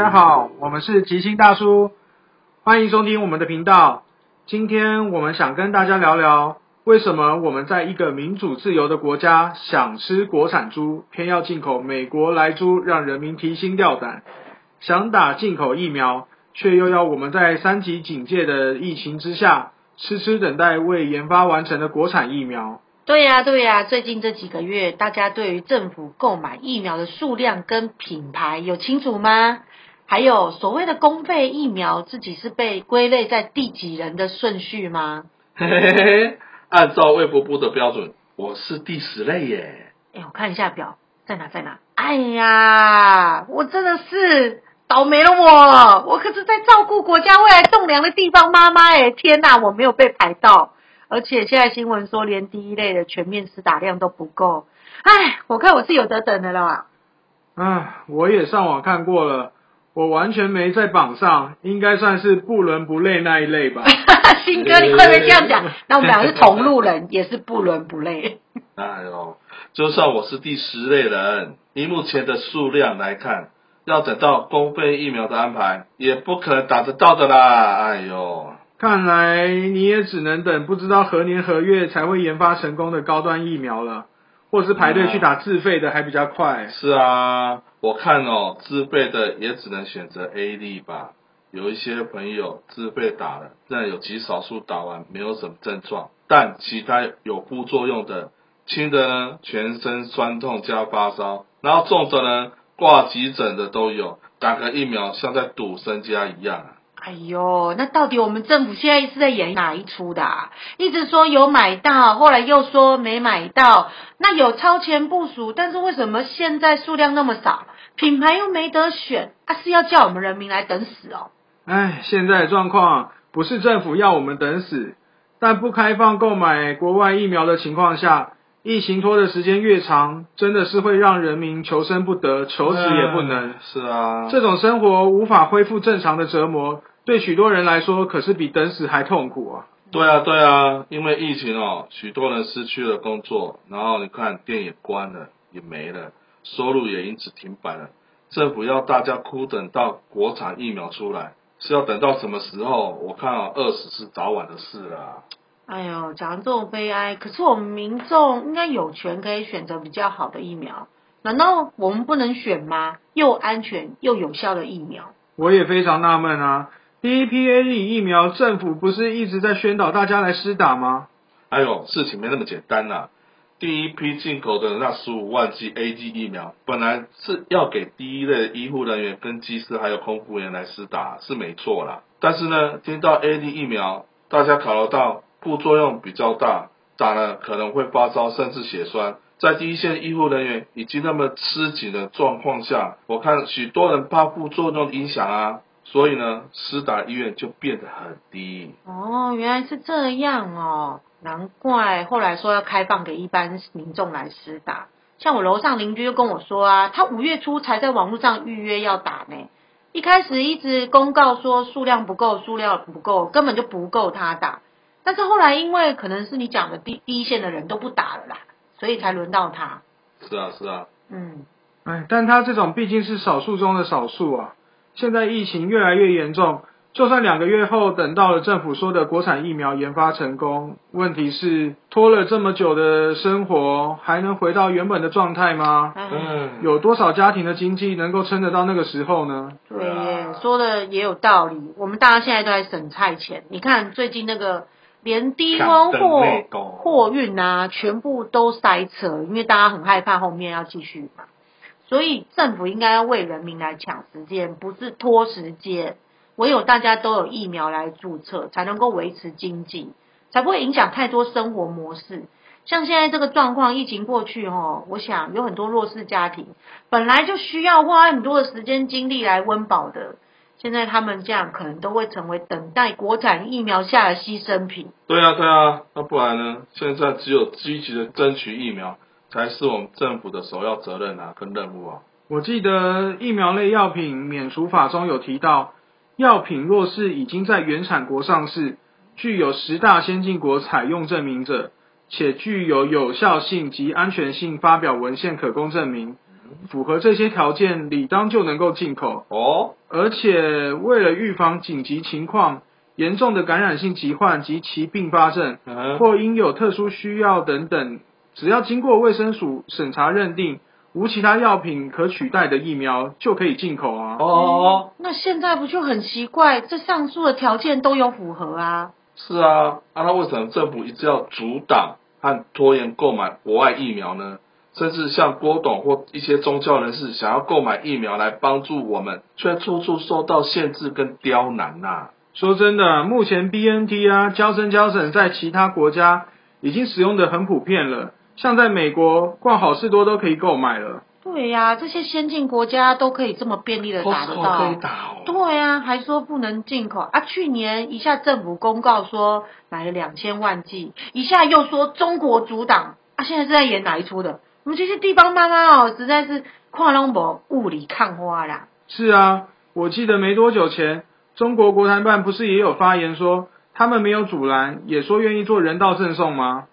大家好，我们是吉星大叔，欢迎收听我们的频道。今天我们想跟大家聊聊，为什么我们在一个民主自由的国家，想吃国产猪，偏要进口美国来猪，让人民提心吊胆；想打进口疫苗，却又要我们在三级警戒的疫情之下，痴痴等待未研发完成的国产疫苗。对呀、对呀、最近这几个月，大家对于政府购买疫苗的数量跟品牌有清楚吗？还有所谓的公费疫苗，自己是被归类在第几人的顺序吗？嘿嘿嘿嘿，按照卫福部的标准，我是第十类耶。哎，我看一下表，在哪在哪？哎呀，我真的是倒霉了我，我可是在照顾国家未来栋梁的地方妈妈哎，天哪，我没有被排到，而且现在新闻说连第一类的全面施打量都不够，哎，我看我是有得等的了啊。唉，我也上网看过了，我完全没在榜上，应该算是不伦不类那一类吧。新哥，你快别这样讲，那我们俩是同路人，也是不伦不类。哎呦，就算我是第十类人，以目前的数量来看，要等到公费疫苗的安排，也不可能打得到的啦。哎呦，看来你也只能等不知道何年何月才会研发成功的高端疫苗了，或是排队去打自费的还比较快。是啊，我看哦，自费的也只能选择 A 粒吧。有一些朋友自费打了，但有极少数打完没有什么症状，但其他有副作用的，轻的呢全身酸痛加发烧，然后重的呢挂急诊的都有。打个疫苗像在赌身家一样啊！哎呦，那到底我们政府现在是在演哪一出的、啊？一直说有买到，后来又说没买到，那有超前部署，但是为什么现在数量那么少，品牌又没得选？啊，是要叫我们人民来等死哦？唉，现在的状况不是政府要我们等死，但不开放购买国外疫苗的情况下，疫情拖的时间越长，真的是会让人民求生不得，求死也不能。是啊，这种生活无法恢复正常的折磨，对许多人来说可是比等死还痛苦啊！对啊，对啊，因为疫情哦，许多人失去了工作，然后你看店也关了，也没了，收入也因此停摆了。政府要大家哭等到国产疫苗出来，是要等到什么时候？我看啊，饿死是早晚的事啦。哎呦，讲这种悲哀，可是我们民众应该有权可以选择比较好的疫苗，难道我们不能选吗？又安全又有效的疫苗？我也非常纳闷啊，第一批 A 类疫苗，政府不是一直在宣导大家来施打吗？哎呦，事情没那么简单啦、第一批进口的那十五万剂 A G 疫苗，本来是要给第一类医护人员、跟技师还有空服员来施打，是没错啦。但是呢，听到 A D 疫苗，大家考虑到副作用比较大，打了可能会发烧甚至血栓，在第一线医护人员已经那么吃紧的状况下，我看许多人怕副作用影响啊，所以呢，施打意愿就变得很低。哦，原来是这样哦，难怪后来说要开放给一般民众来施打。像我楼上邻居就跟我说啊，他五月初才在网络上预约要打呢，一开始一直公告说数量不够，数量不够，根本就不够他打。但是后来因为可能是你讲的第第一线的人都不打了啦，所以才轮到他。是啊，是啊，嗯，哎，但他这种毕竟是少数中的少数啊。现在疫情越来越严重，就算两个月后等到了政府说的国产疫苗研发成功，问题是拖了这么久的生活，还能回到原本的状态吗？哎嗯，有多少家庭的经济能够撑得到那个时候呢？对耶，说的也有道理。我们大家现在都在省菜钱，你看最近那个连低温抢货货运啊，全部都塞车，因为大家很害怕后面要继续嘛。所以政府应该要为人民来抢时间，不是拖时间。唯有大家都有疫苗来注册，才能够维持经济，才不会影响太多生活模式。像现在这个状况，疫情过去哦，我想有很多弱势家庭本来就需要花很多的时间精力来温饱的，现在他们这样可能都会成为等待国产疫苗下的牺牲品。对啊，对啊，那不然呢？现在只有积极的争取疫苗，才是我们政府的首要责任啊，跟任务啊。我记得疫苗类药品免除法中有提到，药品若是已经在原产国上市，具有十大先进国采用证明者，且具有有效性及安全性发表文献可供证明，符合这些条件，理当就能够进口。哦，而且为了预防紧急情况、严重的感染性疾患及其并发症，嗯，或因有特殊需要等等，只要经过卫生署审查认定，无其他药品可取代的疫苗，就可以进口啊。哦，那现在不就很奇怪？这上述的条件都有符合啊。是啊，啊，那为什么政府一直要阻挡和拖延购买国外疫苗呢？甚至像郭董或一些宗教人士想要购买疫苗来帮助我们，却处处受到限制跟刁难呐、说真的，目前 BNT 啊、交生交省在其他国家已经使用的很普遍了，像在美国逛好事多都可以购买了。对呀、这些先进国家都可以这么便利的打得到。可以打哦。对啊，还说不能进口啊！去年一下政府公告说买了两千万剂，一下又说中国阻挡啊！现在是在演哪一出的？我们这些地方妈妈哦，实在是跨龙博雾里看花啦。是啊，我记得没多久前，中国国台办不是也有发言说，他们没有阻拦，也说愿意做人道赠送吗？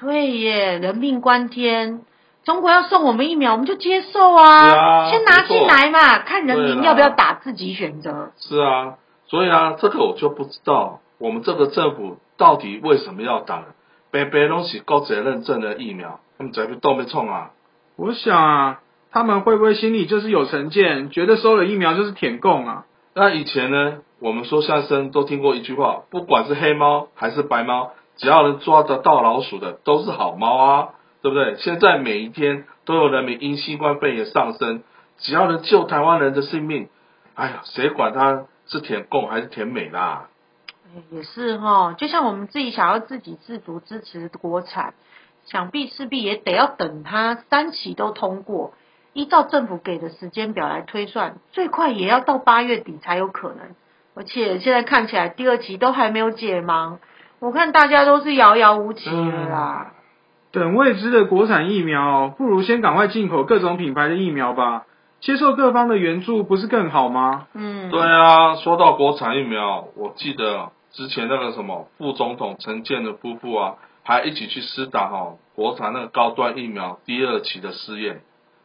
对耶，人命关天，中国要送我们疫苗，我们就接受啊，啊先拿进来嘛，看人民要不要打，自己选择。是啊，所以啊，这个我就不知道，我们这个政府到底为什么要打？北北东西高责认证的疫苗，他们才去动没冲啊？我想啊，他们会不会心里就是有成见，觉得收了疫苗就是舔供啊？那以前呢，我们说相声都听过一句话，不管是黑猫还是白猫，只要能抓得到老鼠的，都是好猫啊，对不对？现在每一天都有人民因新冠肺炎上升，只要能救台湾人的性命，哎呀，谁管他是舔共还是舔美啦？也是哈，就像我们自己想要自给自足支持国产，想必势必也得要等它三期都通过，依照政府给的时间表来推算，最快也要到八月底才有可能。而且现在看起来第二期都还没有解盲，我看大家都是遥遥无期了啦。等未知的国产疫苗，不如先赶快进口各种品牌的疫苗吧。接受各方的援助，不是更好吗？嗯，对啊，说到国产疫苗，我记得之前那个什么副总统陈建的夫妇啊，还一起去施打哈、国产那个高端疫苗第二期的试验，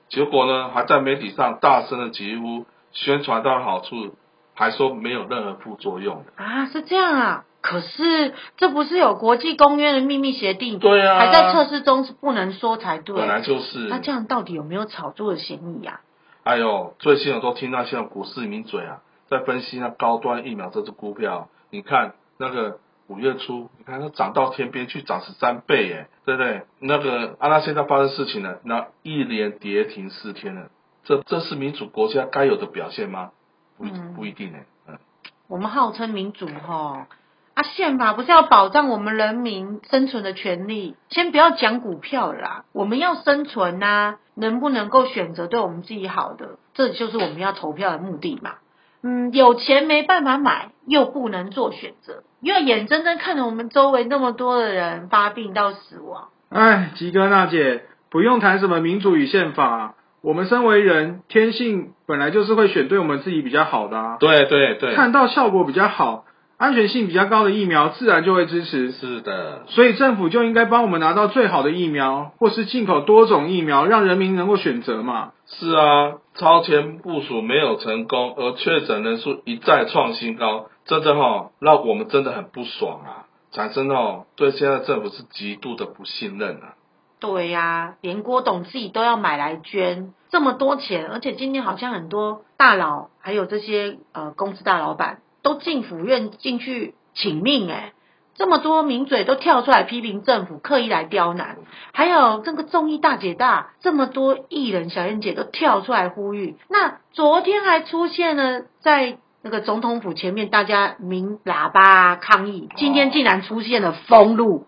结果呢还在媒体上大声的疾呼，宣传它的好处，还说没有任何副作用。啊，是这样啊。可是这不是有国际公约的秘密协定，对啊，还在测试中，是不能说才对。本来就是。那这样到底有没有炒作的嫌疑呀、哎呦，最近我都听那些股市名嘴啊，在分析那高端疫苗这只股票。你看那个五月初，你看它涨到天边去，涨十三倍耶，对不对？那个啊，那现在发生事情了，那一连跌停四天了，这这是民主国家该有的表现吗？不一嗯不一定呢。嗯，我们号称民主哈，啊，宪法不是要保障我们人民生存的权利？先不要讲股票啦，我们要生存呐、能不能够选择对我们自己好的，这就是我们要投票的目的嘛。嗯，有钱没办法买，又不能做选择，又要眼睁睁看着我们周围那么多的人发病到死亡。哎，吉哥娜姐，不用谈什么民主与宪法，我们身为人，天性本来就是会选对我们自己比较好的啊。对对对，看到效果比较好、安全性比较高的疫苗，自然就会支持。是的，所以政府就应该帮我们拿到最好的疫苗，或是进口多种疫苗，让人民能够选择嘛。是啊，超前部署没有成功，而确诊人数一再创新高，真的哈、让我们真的很不爽啊，产生哦对现在政府是极度的不信任啊。对呀、连郭董自己都要买来捐，这么多钱，而且今天好像很多大佬，还有这些呃公司大老板都进府院进去请命哎，这么多名嘴都跳出来批评政府刻意来刁难，还有这个综艺大姐大，这么多艺人小燕姐都跳出来呼吁，那昨天还出现了在。那个总统府前面，大家鸣喇叭抗议，今天竟然出现了封路，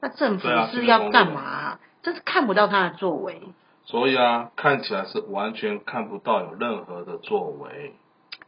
那政府是要干嘛、真是看不到他的作为。所以啊，看起来是完全看不到有任何的作为。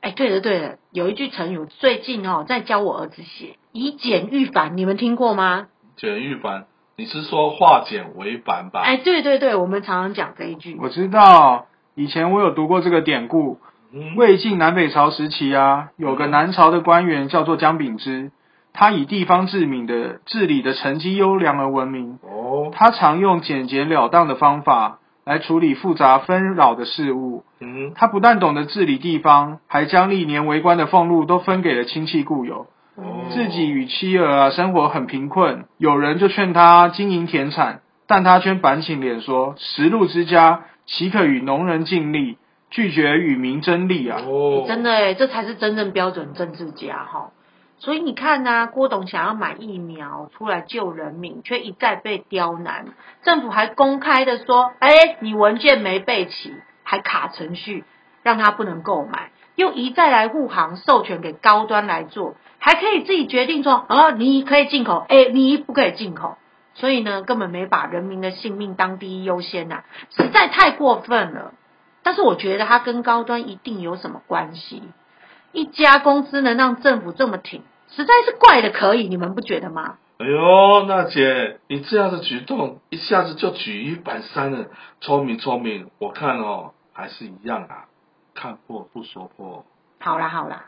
哎，对了对了，有一句成语，最近哦在教我儿子写“以简驭繁”，你们听过吗？简驭繁，你是说化简为繁吧？哎，对对对，我们常常讲这一句。我知道，以前我有读过这个典故。嗯，魏晋南北朝时期啊，有个南朝的官员叫做姜秉之，他以地方治民的治理的成绩优良而闻名。哦，他常用简洁了当的方法，来处理复杂纷扰的事务。嗯，他不但懂得治理地方，还将历年为官的俸禄都分给了亲戚故友。哦自己与妻儿啊生活很贫困，有人就劝他经营田产，但他却板起脸说：“食禄之家，岂可与农人尽力？拒绝与民争利啊！”哦，真的哎，这才是真正标准政治家哈。所以你看呐、郭董想要买疫苗出来救人民，却一再被刁难，政府还公开的说，哎，你文件没备齐，还卡程序，让他不能购买，又一再来护航，授权给高端来做，还可以自己决定说，啊，你可以进口，哎，你不可以进口。所以呢，根本没把人民的性命当第一优先呐、实在太过分了。但是我觉得他跟高端一定有什么关系。一家公司能让政府这么挺，实在是怪的可以，你们不觉得吗？哎呦，娜姐，你这样的举动一下子就举一反三了，聪明聪明。我看哦，还是一样啊，看破不说破。好啦好啦，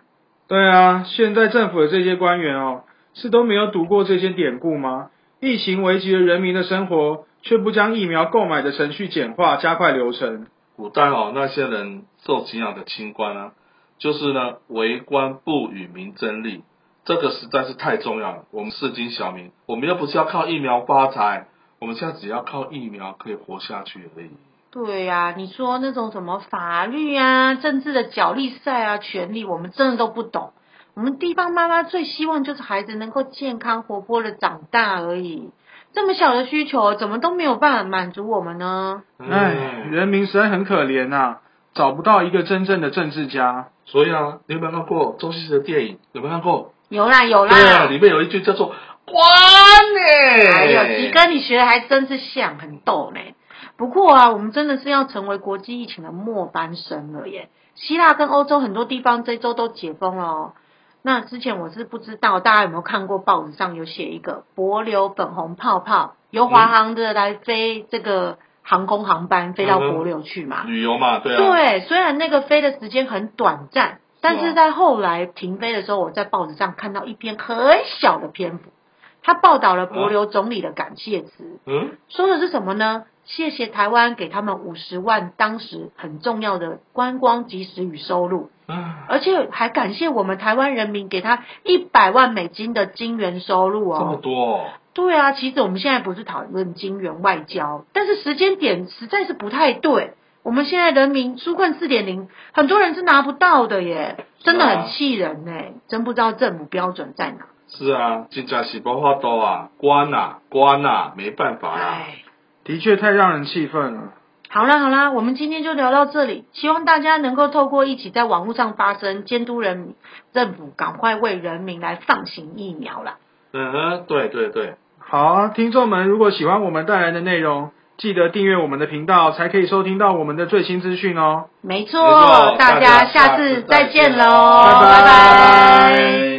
对啊，现在政府的这些官员哦，是都没有读过这些典故吗？疫情危及了人民的生活，却不将疫苗购买的程序简化，加快流程。古代哦，那些人受敬仰的清官啊，就是呢，为官不与民争利，这个实在是太重要了。我们市井小民，我们又不是要靠疫苗发财，我们现在只要靠疫苗可以活下去而已。对呀、你说那种什么法律啊、政治的角力赛啊、权利，我们真的都不懂。我们地方妈妈最希望就是孩子能够健康活泼的长大而已。这么小的需求，怎么都没有办法满足我们呢？唉，嗯人民实在很可怜呐、找不到一个真正的政治家。所以啊，你有没有看过周星驰的电影？有没有看过？有啦有啦，对啊，里面有一句叫做“关呢”。哎呦，吉哥，你学的还真是像，很逗呢。不过啊，我们真的是要成为国际疫情的末班生了耶。希腊跟欧洲很多地方这周都解封了哦。那之前我是不知道，大家有没有看过报纸上有写一个帛琉粉红泡泡，由华航的来飞这个航空航班飞到帛琉去嘛？旅游嘛，对啊。对，虽然那个飞的时间很短暂，但是在后来停飞的时候，我在报纸上看到一篇很小的篇幅，他报道了帛琉总理的感谢词，嗯，说的是什么呢？谢谢台湾给他们五十万当时很重要的观光及时与收入，嗯而且还感谢我们台湾人民给他一百万美金的金元收入这么哦。多哦。对啊，其实我们现在不是讨论金元外交，但是时间点实在是不太对。我们现在人民纾困四点零，很多人是拿不到的耶，真的很气人呢，真不知道政府标准在哪。是啊，真正是无法多啊，关啊关啊，没办法啦。唉，的确太让人气愤了。好啦好啦，我们今天就聊到这里，希望大家能够透过一起在网络上发声，监督人民，政府赶快为人民来放行疫苗啦。嗯哼，对对对，好啊，听众们，如果喜欢我们带来的内容，记得订阅我们的频道，才可以收听到我们的最新资讯哦。没错，大家下下次次再再见见喽，喽拜拜。拜拜